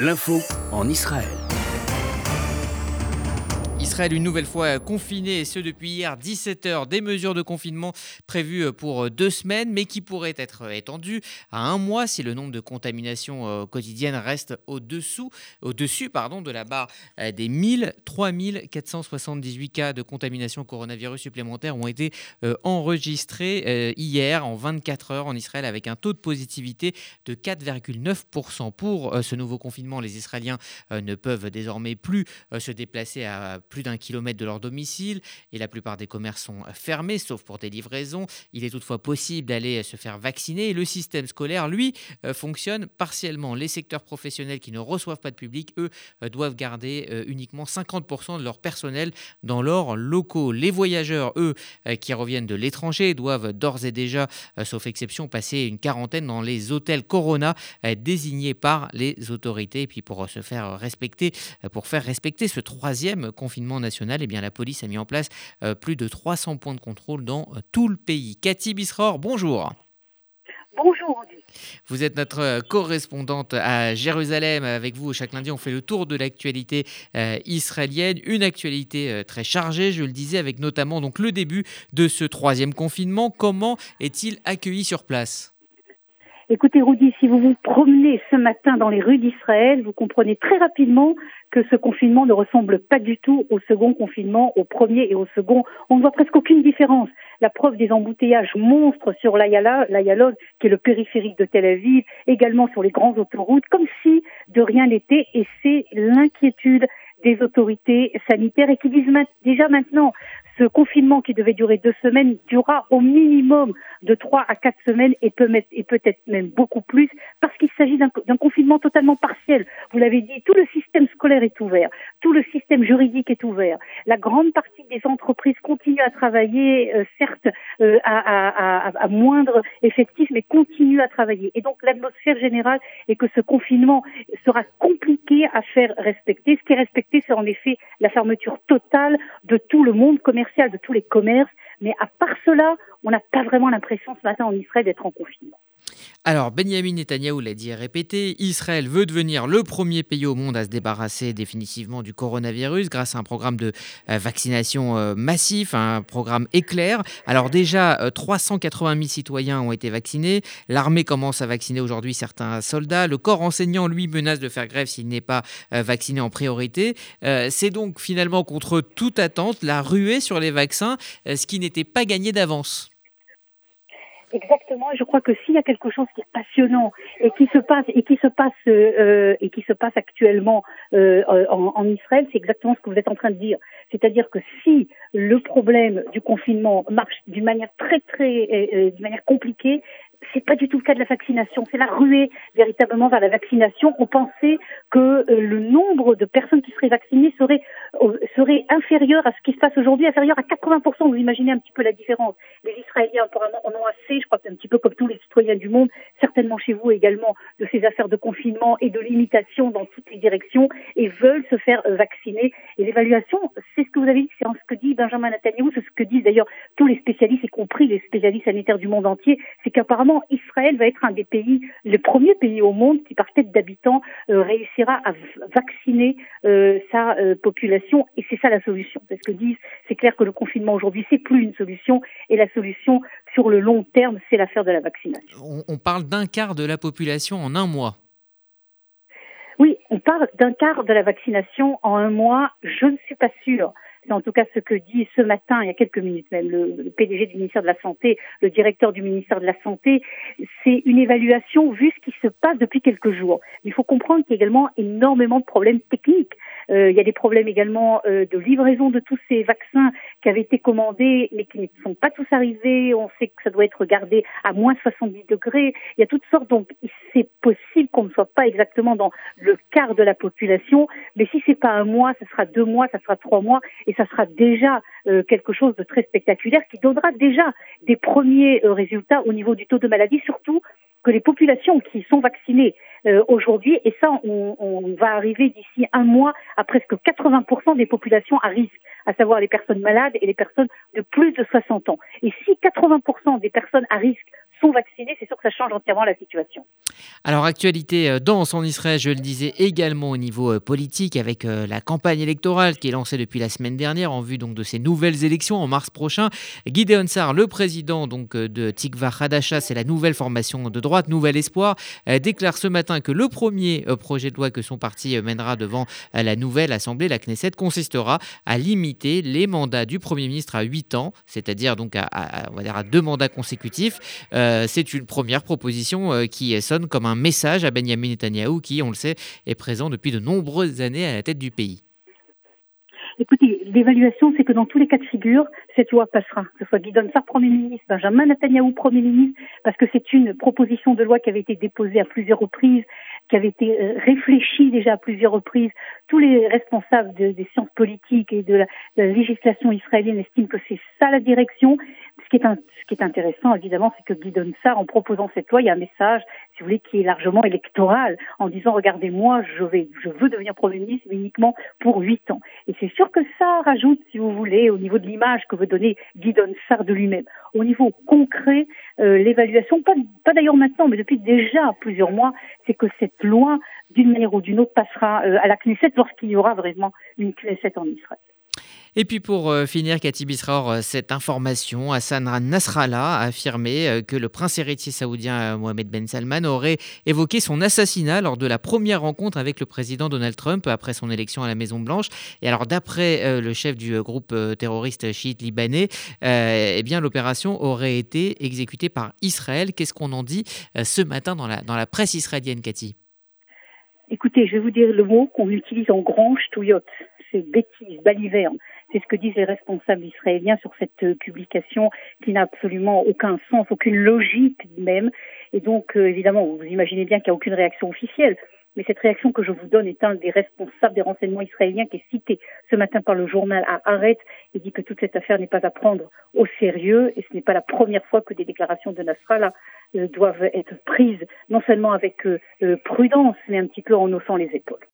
L'info en Israël. Israël une nouvelle fois confiné, et ce depuis hier 17h. Des mesures de confinement prévues pour deux semaines, mais qui pourraient être étendues à un mois si le nombre de contaminations euh, quotidiennes reste au-dessous, au-dessus pardon, de la barre euh, des 1000. 3478 cas de contamination coronavirus supplémentaires ont été euh, enregistrés hier en 24 heures en Israël avec un taux de positivité de 4,9%. Pour ce nouveau confinement, les Israéliens ne peuvent désormais plus se déplacer à plus d'un kilomètre de leur domicile et la plupart des commerces sont fermés, sauf pour des livraisons. Il est toutefois possible d'aller se faire vacciner le système scolaire, lui, euh, fonctionne partiellement. Les secteurs professionnels qui ne reçoivent pas de public, eux, euh, doivent garder euh, uniquement 50% de leur personnel dans leurs locaux. Les voyageurs, eux, qui reviennent de l'étranger, doivent d'ores et déjà, sauf exception, passer une quarantaine dans les hôtels Corona désignés par les autorités. Et puis pour se faire respecter, pour faire respecter ce troisième confinement national, eh bien, la police a mis en place euh, plus de 300 points de contrôle dans euh, tout le pays. Cathy Bisror, bonjour. Bonjour. Vous êtes notre euh, correspondante à Jérusalem. Avec vous, chaque lundi, on fait le tour de l'actualité israélienne. Une actualité très chargée, je le disais, avec notamment donc, le début de ce troisième confinement. Comment est-il accueilli sur place? Écoutez, Rudy, si vous vous promenez ce matin dans les rues d'Israël, vous comprenez très rapidement que ce confinement ne ressemble pas du tout au second confinement, au premier et au second. On ne voit presque aucune différence. La preuve des embouteillages monstres sur l'Ayalon, qui est le périphérique de Tel Aviv, également sur les grandes autoroutes, comme si de rien n'était. Et c'est l'inquiétude des autorités sanitaires et qui disent déjà maintenant ce confinement qui devait durer deux semaines durera au minimum de trois à quatre semaines et peut et peut-être même beaucoup plus parce qu'il s'agit d'un confinement totalement partiel. Vous l'avez dit, tout le système scolaire est ouvert, tout le système juridique est ouvert. La grande partie des entreprises continuent à travailler, euh, certes euh, à, à, à, moindre effectif, mais continuent à travailler. Et donc l'atmosphère générale est que ce confinement sera compliqué à faire respecter. Ce qui est respecté, c'est en effet la fermeture totale de tout le monde commercial de tous les commerces. Mais à part cela, on n'a pas vraiment l'impression ce matin en Israël d'être en confinement. Alors, Benjamin Netanyahu l'a dit et répété, Israël veut devenir le premier pays au monde à se débarrasser définitivement du coronavirus grâce à un programme de euh, vaccination euh, massif, un programme éclair. Alors déjà, 380 euh, 000 citoyens ont été vaccinés. L'armée commence à vacciner aujourd'hui certains soldats. Le corps enseignant, lui, menace de faire grève s'il n'est pas vacciné en priorité. C'est donc finalement contre toute attente la ruée sur les vaccins, ce qui n'était pas gagné d'avance. Exactement. Je crois que s'il y a quelque chose qui est passionnant et qui se passe et qui se passe euh, et qui se passe actuellement euh, en, en, Israël, c'est exactement ce que vous êtes en train de dire. C'est-à-dire que si le problème du confinement marche d'une manière très très euh, d'une manière compliquée, c'est pas du tout le cas de la vaccination. C'est la ruée véritablement vers la vaccination. On pensait que euh, le nombre de personnes qui seraient vaccinées serait, euh, serait inférieur à ce qui se passe aujourd'hui, inférieur à 80%. Vous imaginez un petit peu la différence. Les Israéliens apparemment en ont assez, je crois que c'est un petit peu comme tous les citoyens du monde, certainement chez vous également, de ces affaires de confinement et de limitation dans toutes les directions et veulent se faire vacciner. Et l'évaluation, c'est ce que vous avez dit, c'est ce que dit Benjamin Netanyahu, c'est ce que disent d'ailleurs tous les spécialistes, y compris les spécialistes sanitaires du monde entier, c'est qu'apparemment Israël va être un des pays, le premier pays au monde qui, par tête d'habitants, euh, réussira à vacciner euh, sa euh, population. Et c'est ça la solution. C'est ce que disent. C'est clair que le confinement aujourd'hui, c'est plus une solution. Et la solution sur le long terme, c'est l'affaire de la vaccination. on parle d'un quart de la population en un mois. Oui, on parle d'un quart de la vaccination en un mois. Je ne suis pas sûre c'est en tout cas ce que dit ce matin, il y a quelques minutes même, le, PDG du ministère de la Santé, le directeur du ministère de la Santé. C'est une évaluation vu ce qui se passe depuis quelques jours. Il faut comprendre qu'il y a également énormément de problèmes techniques. Euh, il y a des problèmes également euh, de livraison de tous ces vaccins qui avaient été commandés mais qui ne sont pas tous arrivés. On sait que ça doit être gardé à moins 70 degrés. Il y a toutes sortes. Donc c'est possible qu'on ne soit pas exactement dans le quart de la population. Mais si c'est pas un mois, ce sera deux mois, ça sera trois mois ça sera déjà euh, quelque chose de très spectaculaire qui donnera déjà des premiers résultats au niveau du taux de maladie, surtout que les populations qui sont vaccinées euh, aujourd'hui, et ça, on va arriver d'ici un mois à presque 80% des populations à risque, à savoir les personnes malades et les personnes de plus de 60 ans. Et si 80% des personnes à risque sont vaccinés, c'est sûr que ça change entièrement la situation. Alors, actualité euh, dense en Israël, je le disais également au niveau euh, politique, avec euh, la campagne électorale qui est lancée depuis la semaine dernière en vue donc de ces nouvelles élections en mars prochain. Gideon Sar, le président donc de Tikva Hadasha, c'est la nouvelle formation de droite, Nouvel Espoir, déclare ce matin que le premier projet de loi que son parti mènera devant la nouvelle Assemblée, la Knesset, consistera à limiter les mandats du Premier ministre à 8 ans, c'est-à-dire donc à, deux mandats consécutifs. C'est une première proposition qui sonne comme un message à Benjamin Netanyahu qui, on le sait, est présent depuis de nombreuses années à la tête du pays. Écoutez, l'évaluation, c'est que dans tous les cas de figure, cette loi passera. Que ce soit Guy Sarr, Premier ministre, Benjamin Netanyahu, Premier ministre, parce que c'est une proposition de loi qui avait été déposée à plusieurs reprises, qui avait été euh, réfléchie déjà à plusieurs reprises. Tous les responsables des sciences politiques et de la, législation israélienne estiment que c'est ça la direction. Ce qui est, intéressant, évidemment, c'est que Guy Sarr, en proposant cette loi, il y a un message, si vous voulez, qui est largement électoral, en disant, regardez, moi, je vais, je veux devenir Premier ministre, uniquement pour huit ans. Et c'est sûr que ça rajoute, si vous voulez, au niveau de l'image que veut donner Guy Sarr de lui-même. Au niveau concret, euh, l'évaluation, pas, pas d'ailleurs maintenant, mais depuis déjà plusieurs mois, c'est que cette loi, d'une manière ou d'une autre, passera euh, à la Knesset lorsqu'il y aura vraiment une Knesset en Israël. Et puis pour euh, finir, Cathy Bisraor, euh, cette information, Hassan Nasrallah a affirmé euh, que le prince héritier saoudien Mohamed Ben Salman aurait évoqué son assassinat lors de la première rencontre avec le président Donald Trump après son élection à la Maison Blanche. Et alors d'après le chef du groupe terroriste chiite libanais, eh bien l'opération aurait été exécutée par Israël. Qu'est-ce qu'on en dit ce matin dans la, dans la presse israélienne, Cathy? Écoutez, je vais vous dire le mot qu'on utilise en grand ch'touillotte. C'est bêtise, baliverne. C'est ce que disent les responsables israéliens sur cette euh, publication qui n'a absolument aucun sens, aucune logique même. Et donc, euh, évidemment, vous imaginez bien qu'il n'y a aucune réaction officielle. Mais cette réaction que je vous donne est un des responsables des renseignements israéliens qui est cité ce matin par le journal à Arrête et dit que toute cette affaire n'est pas à prendre au sérieux et ce n'est pas la première fois que des déclarations de Nasrallah euh, doivent être prises non seulement avec prudence mais un petit peu en haussant les épaules.